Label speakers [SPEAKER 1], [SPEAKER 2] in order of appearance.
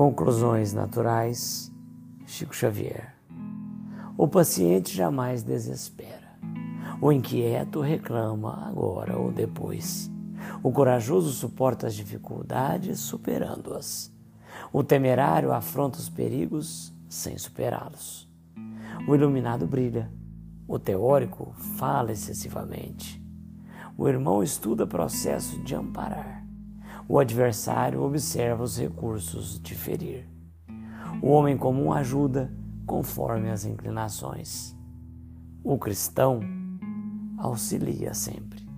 [SPEAKER 1] Conclusões naturais, Chico Xavier. O paciente jamais desespera. O inquieto reclama agora ou depois. O corajoso suporta as dificuldades superando-as. O temerário afronta os perigos sem superá-los. O iluminado brilha. O teórico fala excessivamente. O irmão estuda processo de amparar. O adversário observa os recursos de ferir. O homem comum ajuda conforme as inclinações. O cristão auxilia sempre.